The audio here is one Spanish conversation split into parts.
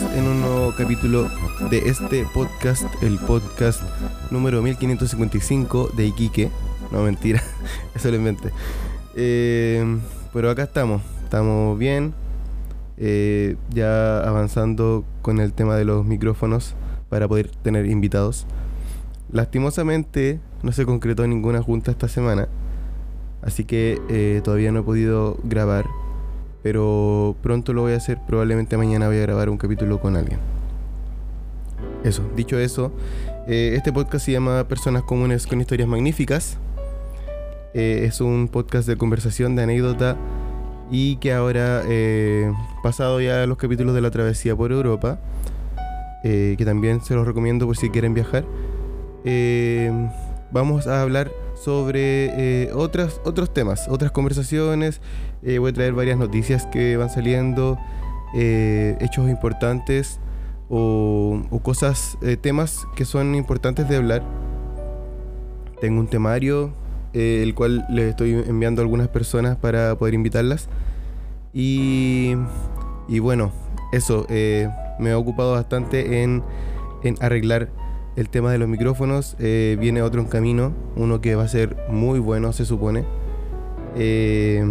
En un nuevo capítulo de este podcast, el podcast número 1555 de Iquique. No, mentira, eso lo. Eh, pero acá estamos, estamos bien, eh, ya avanzando con el tema de los micrófonos para poder tener invitados. Lastimosamente no se concretó ninguna junta esta semana, así que eh, todavía no he podido grabar pero pronto lo voy a hacer. Probablemente mañana voy a grabar un capítulo con alguien. Eso, dicho eso, eh, este podcast se llama Personas Comunes con Historias Magníficas. Eh, es un podcast de conversación, de anécdota y que ahora, eh, pasado ya los capítulos de la travesía por Europa, que también se los recomiendo por si quieren viajar, vamos a hablar sobre eh, otras, otros temas, otras conversaciones. Eh, voy a traer varias noticias que van saliendo, eh, hechos importantes o, cosas, temas que son importantes de hablar. Tengo un temario, el cual le estoy enviando a algunas personas para poder invitarlas. Y, y bueno, eso, me ha ocupado bastante en, en arreglar el tema de los micrófonos. Eh, viene otro en camino, uno que va a ser muy bueno, se supone. Eh,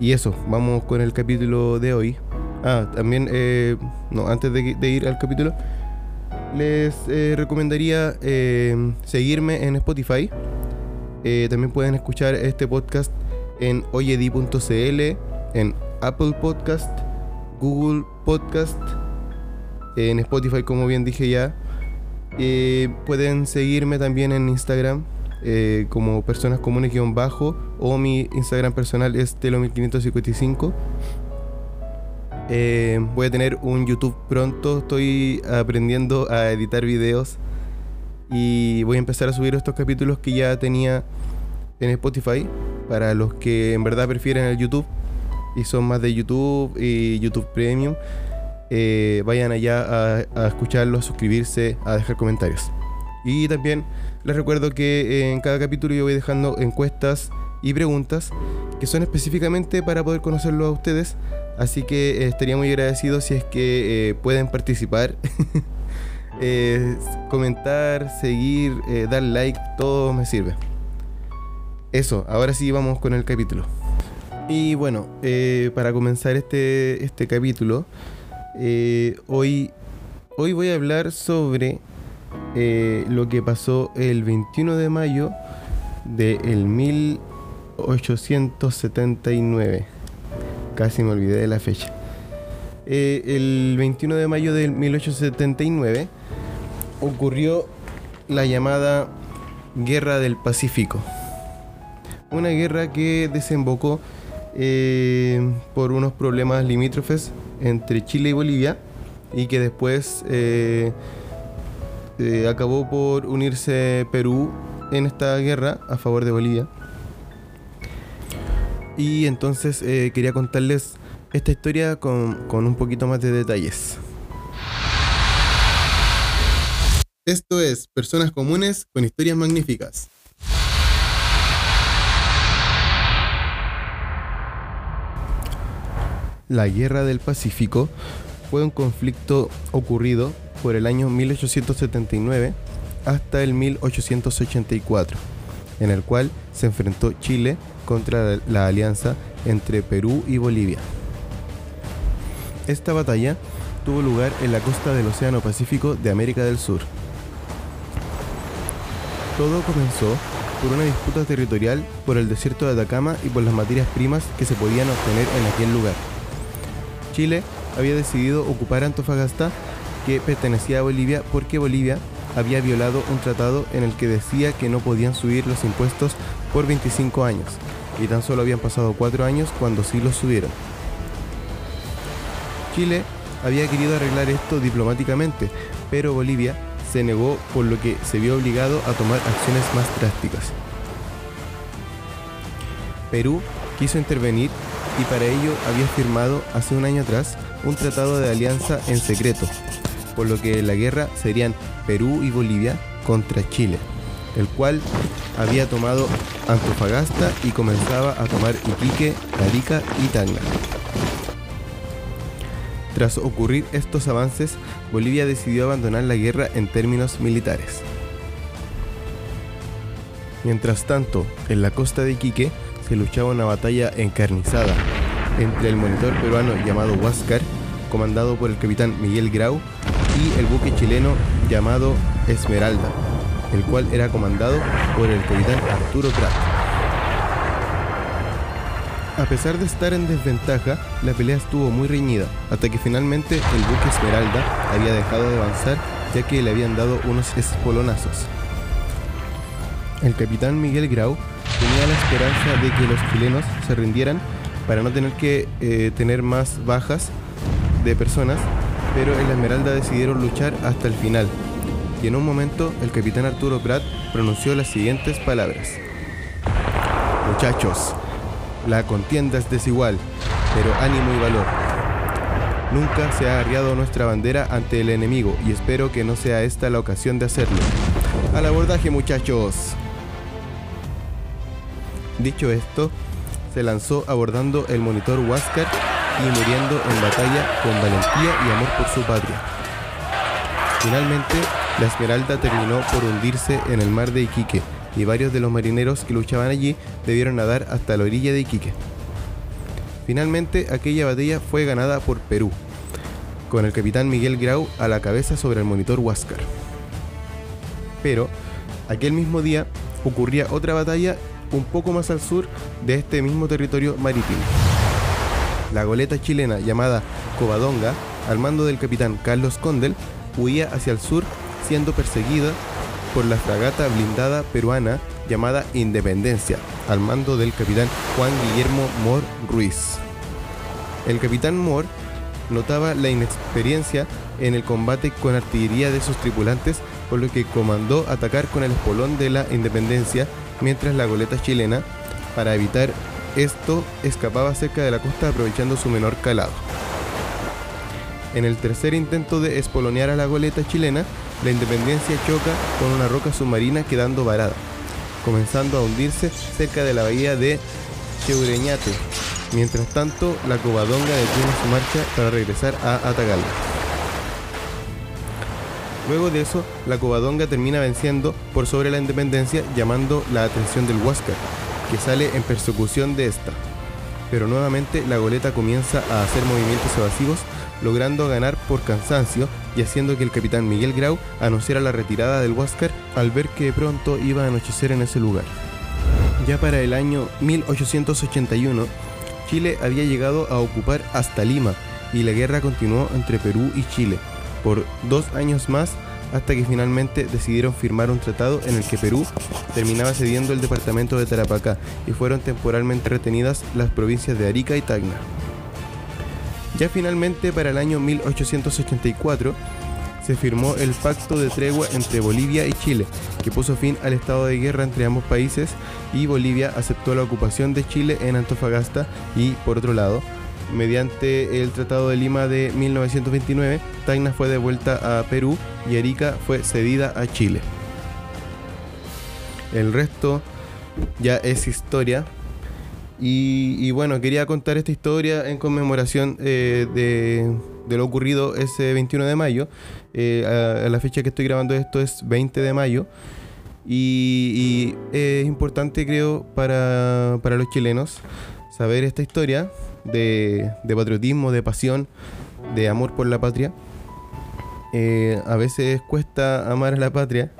y eso, vamos con el capítulo de hoy. Ah, también, eh, no, antes de, ir al capítulo, les recomendaría seguirme en Spotify. también pueden escuchar este podcast en oyedi.cl, en Apple Podcast, Google Podcast, en Spotify, como bien dije ya pueden seguirme también en Instagram eh, como personas comunes-bajo o mi Instagram personal es telo1555. Eh, voy a tener un YouTube pronto, estoy aprendiendo a editar videos y voy a empezar a subir estos capítulos que ya tenía en Spotify para los que en verdad prefieren el YouTube y son más de YouTube y YouTube Premium. Eh, vayan allá a, escucharlo, a suscribirse, a dejar comentarios. Y también les recuerdo que en cada capítulo yo voy dejando encuestas y preguntas que son específicamente para poder conocerlo a ustedes. Así que eh, estaría muy agradecido si es que eh, pueden participar, comentar, seguir, dar like, todo me sirve. Eso, ahora sí vamos con el capítulo. Y bueno, para comenzar este, este capítulo, eh, hoy, hoy voy a hablar sobre eh, lo que pasó el 21 de mayo del 1879. Casi me olvidé de la fecha. Eh, el 21 de mayo del 1879 ocurrió la llamada Guerra del Pacífico. Una guerra que desembocó por unos problemas limítrofes entre Chile y Bolivia y que después eh, eh, acabó por unirse Perú en esta guerra a favor de Bolivia. Y entonces eh, quería contarles esta historia con, con un poquito más de detalles. Esto es Personas Comunes con Historias Magníficas. La Guerra del Pacífico fue un conflicto ocurrido por el año 1879 hasta el 1884, en el cual se enfrentó Chile contra la alianza entre Perú y Bolivia. Esta batalla tuvo lugar en la costa del Océano Pacífico de América del Sur. Todo comenzó por una disputa territorial por el desierto de Atacama y por las materias primas que se podían obtener en aquel lugar. Chile había decidido ocupar Antofagasta, que pertenecía a Bolivia, porque Bolivia había violado un tratado en el que decía que no podían subir los impuestos por 25 años, y tan solo habían pasado 4 años cuando sí los subieron. Chile había querido arreglar esto diplomáticamente, pero Bolivia se negó por lo que se vio obligado a tomar acciones más drásticas. Perú quiso intervenir y para ello había firmado hace un año atrás un tratado de alianza en secreto, por lo que la guerra serían Perú y Bolivia contra Chile, el cual había tomado Antofagasta y comenzaba a tomar Iquique, Arica y Tacna. Tras ocurrir estos avances, Bolivia decidió abandonar la guerra en términos militares. Mientras tanto, en la costa de Iquique se luchaba una batalla encarnizada entre el monitor peruano llamado Huáscar, comandado por el capitán Miguel Grau, y el buque chileno llamado Esmeralda, el cual era comandado por el capitán Arturo Prat. A pesar de estar en desventaja, la pelea estuvo muy reñida, hasta que finalmente el buque Esmeralda había dejado de avanzar ya que le habían dado unos espolonazos. El capitán Miguel Grau tenía la esperanza de que los chilenos se rindieran para no tener que eh, tener más bajas de personas, pero en la Esmeralda decidieron luchar hasta el final. Y en un momento el capitán Arturo Prat pronunció las siguientes palabras. Muchachos, la contienda es desigual, pero ánimo y valor. Nunca se ha arriado nuestra bandera ante el enemigo y espero que no sea esta la ocasión de hacerlo. Al abordaje muchachos. Dicho esto, se lanzó abordando el monitor Huáscar y muriendo en batalla con valentía y amor por su patria. Finalmente, la Esmeralda terminó por hundirse en el mar de Iquique y varios de los marineros que luchaban allí debieron nadar hasta la orilla de Iquique. Finalmente, aquella batalla fue ganada por Perú, con el capitán Miguel Grau a la cabeza sobre el monitor Huáscar. Pero, aquel mismo día ocurría otra batalla un poco más al sur de este mismo territorio marítimo. La goleta chilena llamada Covadonga, al mando del capitán Carlos Condel, huía hacia el sur siendo perseguida por la fragata blindada peruana llamada Independencia, al mando del capitán Juan Guillermo Mor Ruiz. El capitán Mor notaba la inexperiencia en el combate con artillería de sus tripulantes, por lo que comandó atacar con el espolón de la Independencia, mientras la goleta chilena, para evitar esto, escapaba cerca de la costa aprovechando su menor calado. En el tercer intento de espolonear a la goleta chilena, la Independencia choca con una roca submarina quedando varada, comenzando a hundirse cerca de la bahía de Cheureñate. Mientras tanto, la Covadonga detiene su marcha para regresar a atacarla. Luego de eso, la Covadonga termina venciendo por sobre la Independencia llamando la atención del Huáscar, que sale en persecución de esta. Pero nuevamente la goleta comienza a hacer movimientos evasivos, logrando ganar por cansancio y haciendo que el capitán Miguel Grau anunciara la retirada del Huáscar al ver que pronto iba a anochecer en ese lugar. Ya para el año 1881, Chile había llegado a ocupar hasta Lima y la guerra continuó entre Perú y Chile por dos años más hasta que finalmente decidieron firmar un tratado en el que Perú terminaba cediendo el departamento de Tarapacá y fueron temporalmente retenidas las provincias de Arica y Tacna. Ya finalmente para el año 1884 se firmó el pacto de tregua entre Bolivia y Chile, que puso fin al estado de guerra entre ambos países y Bolivia aceptó la ocupación de Chile en Antofagasta y por otro lado, mediante el Tratado de Lima de 1929, Tacna fue devuelta a Perú y Arica fue cedida a Chile. El resto ya es historia. Y, bueno, quería contar esta historia en conmemoración eh, de, lo ocurrido ese 21 de mayo. Eh, a, la fecha que estoy grabando esto es 20 de mayo. Y, es importante, creo, para, para los chilenos saber esta historia de, patriotismo, de pasión, de amor por la patria. Eh, a veces cuesta amar a la patria.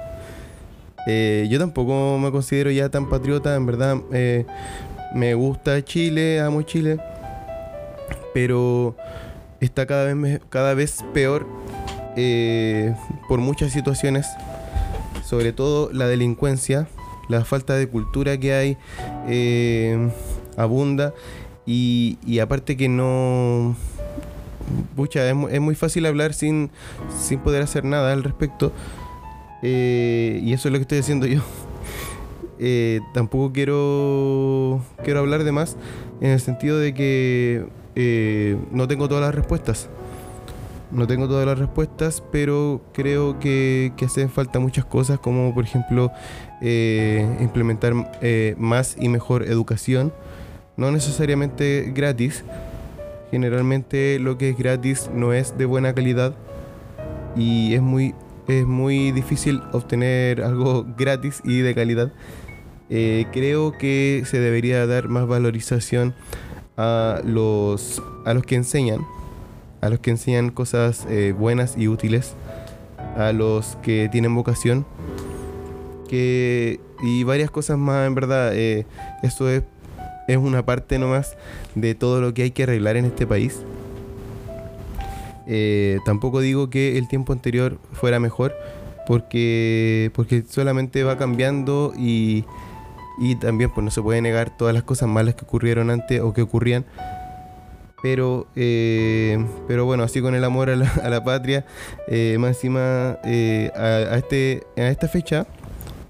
Eh, yo tampoco me considero ya tan patriota, en verdad eh, me gusta Chile, amo Chile, pero está cada vez, cada vez peor por muchas situaciones, sobre todo la delincuencia, la falta de cultura que hay abunda y, aparte que no... Pucha, es, muy fácil hablar sin, sin poder hacer nada al respecto. Eh, y eso es lo que estoy haciendo yo. Eh, tampoco quiero, quiero hablar de más en el sentido de que eh, no tengo todas las respuestas. No tengo todas las respuestas, pero creo que, que hacen falta muchas cosas, como por ejemplo implementar más y mejor educación no necesariamente gratis, Generalmente lo que es gratis no es de buena calidad y es muy, es muy difícil obtener algo gratis y de calidad. Eh, creo que se debería dar más valorización a los, a los que enseñan, a los que enseñan cosas eh, buenas y útiles, a los que tienen vocación, que, y varias cosas más, en verdad. Eh, esto es, es una parte nomás de todo lo que hay que arreglar en este país. Eh, tampoco digo que el tiempo anterior fuera mejor, porque, porque solamente va cambiando y, y también pues no se puede negar todas las cosas malas que ocurrieron antes o que ocurrían. Pero, eh, pero bueno, así con el amor a la, patria, eh, más encima a, este, a esta fecha,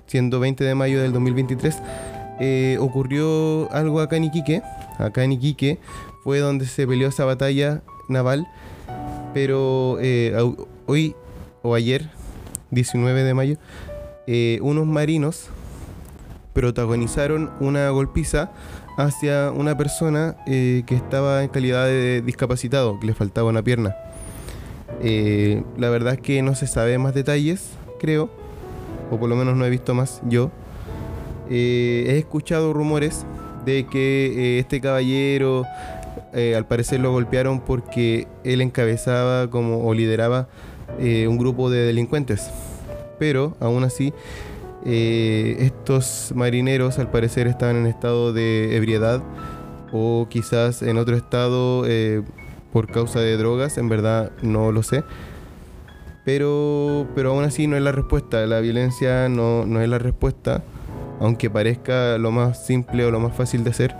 siendo 20 de mayo del 2023, ocurrió algo acá en Iquique. Acá en Iquique fue donde se peleó esa batalla naval pero eh, hoy o ayer, 19 de mayo, eh, unos marinos protagonizaron una golpiza hacia una persona eh, que estaba en calidad de discapacitado, que le faltaba una pierna. la verdad es que no se sabe más detalles, creo, o por lo menos no he visto más yo. He escuchado rumores de que este caballero eh, al parecer lo golpearon porque él encabezaba como o lideraba eh, un grupo de delincuentes. Pero aún así, eh, estos marineros al parecer estaban en estado de ebriedad o quizás en otro estado por causa de drogas, en verdad no lo sé. Pero, pero aún así no es la respuesta, la violencia no, no es la respuesta, aunque parezca lo más simple o lo más fácil de hacer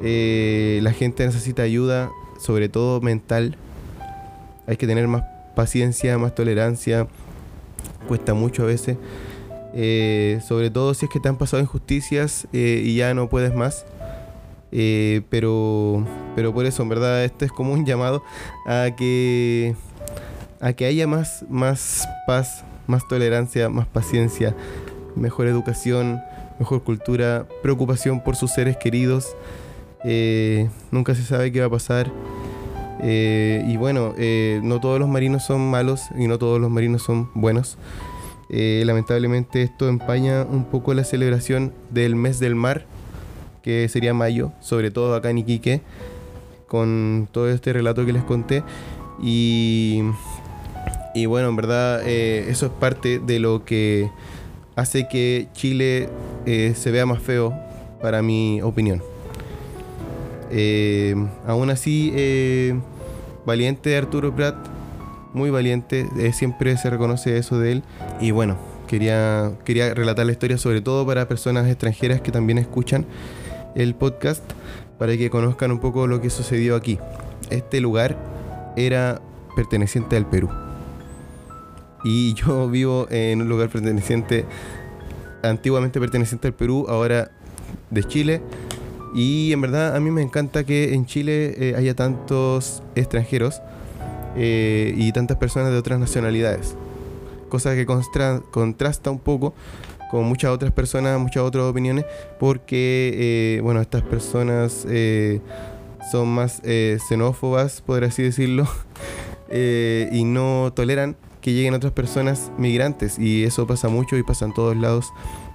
eh, la gente necesita ayuda, sobre todo mental. Hay que tener más paciencia, más tolerancia. Cuesta mucho a veces. Eh, sobre todo si es que te han pasado injusticias eh, y ya no puedes más. pero, pero por eso, en verdad, este es como un llamado a que, a que haya más, más paz, más tolerancia, más paciencia, mejor educación, mejor cultura, preocupación por sus seres queridos. Eh, nunca se sabe qué va a pasar. Eh, y bueno, eh, no todos los marinos son malos y no todos los marinos son buenos. lamentablemente esto empaña un poco la celebración del mes del mar, que sería mayo, sobre todo acá en Iquique, con todo este relato que les conté. Y, y bueno, en verdad eso es parte de lo que hace que Chile se vea más feo, para mi opinión. Eh, aún así, eh, valiente Arturo Prat, muy valiente, eh, siempre se reconoce eso de él. Y bueno, quería, quería relatar la historia sobre todo para personas extranjeras que también escuchan el podcast, para que conozcan un poco lo que sucedió aquí. Este lugar era perteneciente al Perú. Y yo vivo en un lugar perteneciente, antiguamente perteneciente al Perú, ahora de Chile y en verdad a mí me encanta que en Chile eh, haya tantos extranjeros eh, y tantas personas de otras nacionalidades. Cosa que contrasta un poco con muchas otras personas, muchas otras opiniones, porque, eh, bueno, estas personas son más xenófobas, por así decirlo, y no toleran que lleguen otras personas migrantes. Y eso pasa mucho y pasa en todos lados.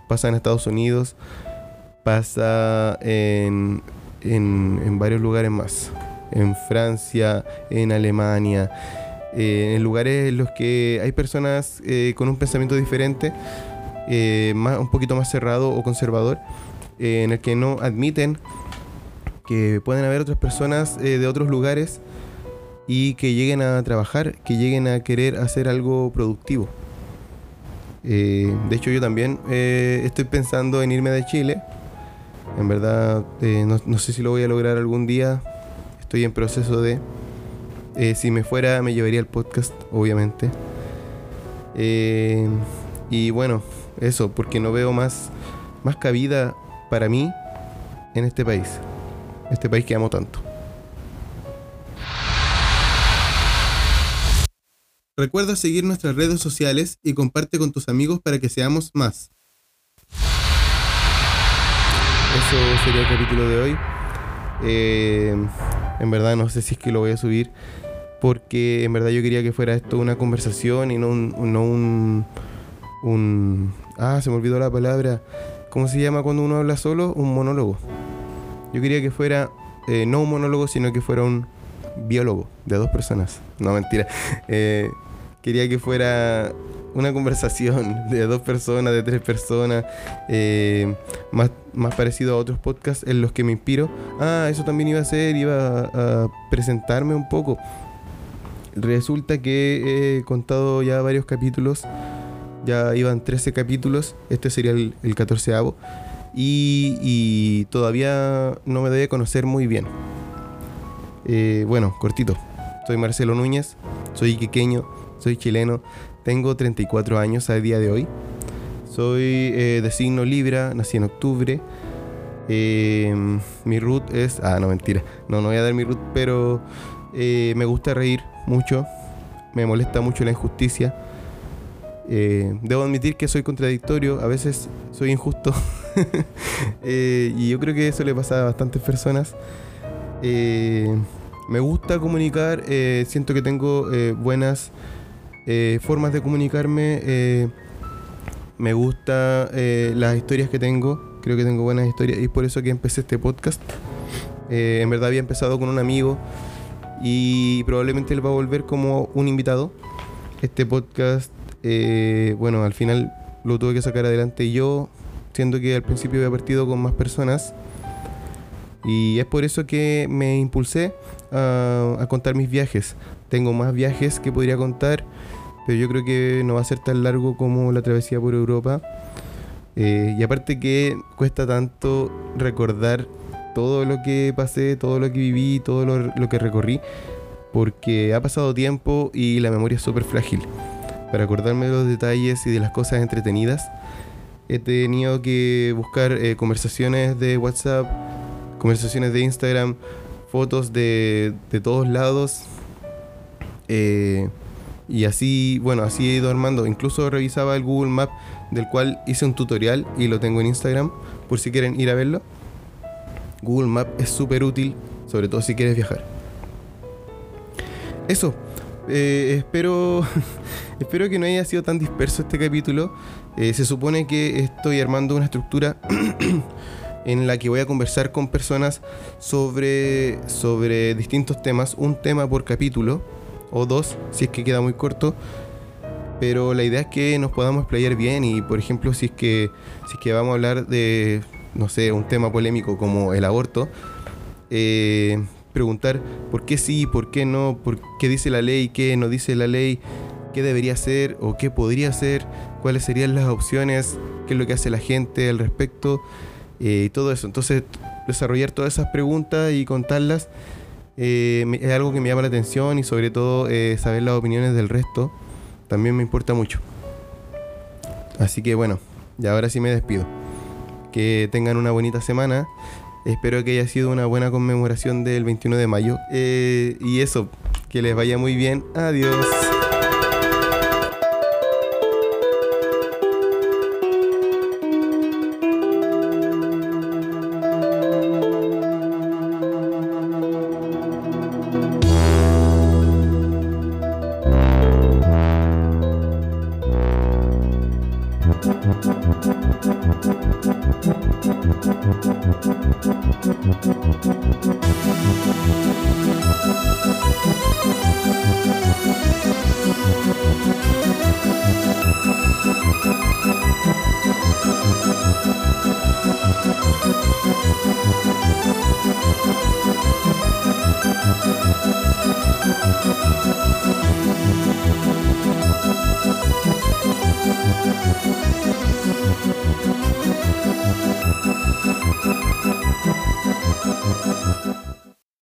Pasa en Estados Unidos, pasa en, en, varios lugares más. En Francia, en Alemania, eh, en lugares en los que hay personas eh, con un pensamiento diferente, eh, más, un poquito más cerrado o conservador, en el que no admiten que pueden haber otras personas de otros lugares y que lleguen a trabajar, que lleguen a querer hacer algo productivo. de hecho, yo también estoy pensando en irme de Chile en verdad, eh, no, sé si lo voy a lograr algún día. Estoy en proceso de... Eh, si me fuera, me llevaría el podcast, obviamente. Eh, y bueno, eso, porque no veo más, más cabida para mí en este país. Este país que amo tanto. Recuerda seguir nuestras redes sociales y comparte con tus amigos para que seamos más. Eso sería el capítulo de hoy. Eh, En verdad no sé si es que lo voy a subir porque en verdad yo quería que fuera esto una conversación y no un. Ah, se me olvidó la palabra. ¿Cómo se llama cuando uno habla solo? Un monólogo. Yo quería que fuera eh, no un monólogo, sino que fuera un biólogo de dos personas. No, mentira. Eh, quería que fuera una conversación de dos personas, de tres personas, eh, más, más parecido a otros podcasts en los que me inspiro. Ah, eso también iba a ser, iba a, presentarme un poco. Resulta que he contado ya varios capítulos, ya iban 13 capítulos, este sería el, el 14 y, y, todavía no me doy a conocer muy bien. Eh, bueno, cortito, soy Marcelo Núñez, soy iquiqueño, soy chileno, tengo 34 años a día de hoy. Soy eh, de signo Libra, nací en octubre. Eh, mi root es. Ah, no, mentira. No, no voy a dar mi root, pero eh, me gusta reír mucho. Me molesta mucho la injusticia. debo admitir que soy contradictorio, a veces soy injusto. y yo creo que eso le pasa a bastantes personas. me gusta comunicar, siento que tengo buenas eh, formas de comunicarme. Eh, me gusta eh, las historias que tengo. Creo que tengo buenas historias y es por eso que empecé este podcast. en verdad había empezado con un amigo y probablemente él va a volver como un invitado. Este podcast, bueno, al final lo tuve que sacar adelante yo, siendo que al principio había partido con más personas. Y es por eso que me impulsé a, a, contar mis viajes. Tengo más viajes que podría contar pero yo creo que no va a ser tan largo como la travesía por Europa. Eh, y aparte que cuesta tanto recordar todo lo que pasé, todo lo que viví, todo lo, que recorrí, porque ha pasado tiempo y la memoria es súper frágil. Para acordarme de los detalles y de las cosas entretenidas, he tenido que buscar eh, conversaciones de WhatsApp, conversaciones de Instagram, fotos de, de todos lados. Eh, y así, bueno, así he ido armando. Incluso revisaba el Google Map del cual hice un tutorial y lo tengo en Instagram por si quieren ir a verlo. Google Map es súper útil, sobre todo si quieres viajar. Eso. Eh, espero, espero que no haya sido tan disperso este capítulo. Eh, se supone que estoy armando una estructura en la que voy a conversar con personas sobre, sobre distintos temas, un tema por capítulo o dos, si es que queda muy corto. Pero la idea es que nos podamos explayar bien y, por ejemplo, si es que, si es que vamos a hablar de, no sé, un tema polémico como el aborto, eh, preguntar por qué sí, por qué no, por qué dice la ley, qué no dice la ley, qué debería ser o qué podría ser, cuáles serían las opciones, qué es lo que hace la gente al respecto eh, y todo eso. Entonces, desarrollar todas esas preguntas y contarlas eh, es algo que me llama la atención y sobre todo eh, saber las opiniones del resto también me importa mucho. Así que bueno, y ahora sí me despido. Que tengan una bonita semana. Espero que haya sido una buena conmemoración del 21 de mayo. Eh, y eso, que les vaya muy bien. Adiós. Thank Thank you.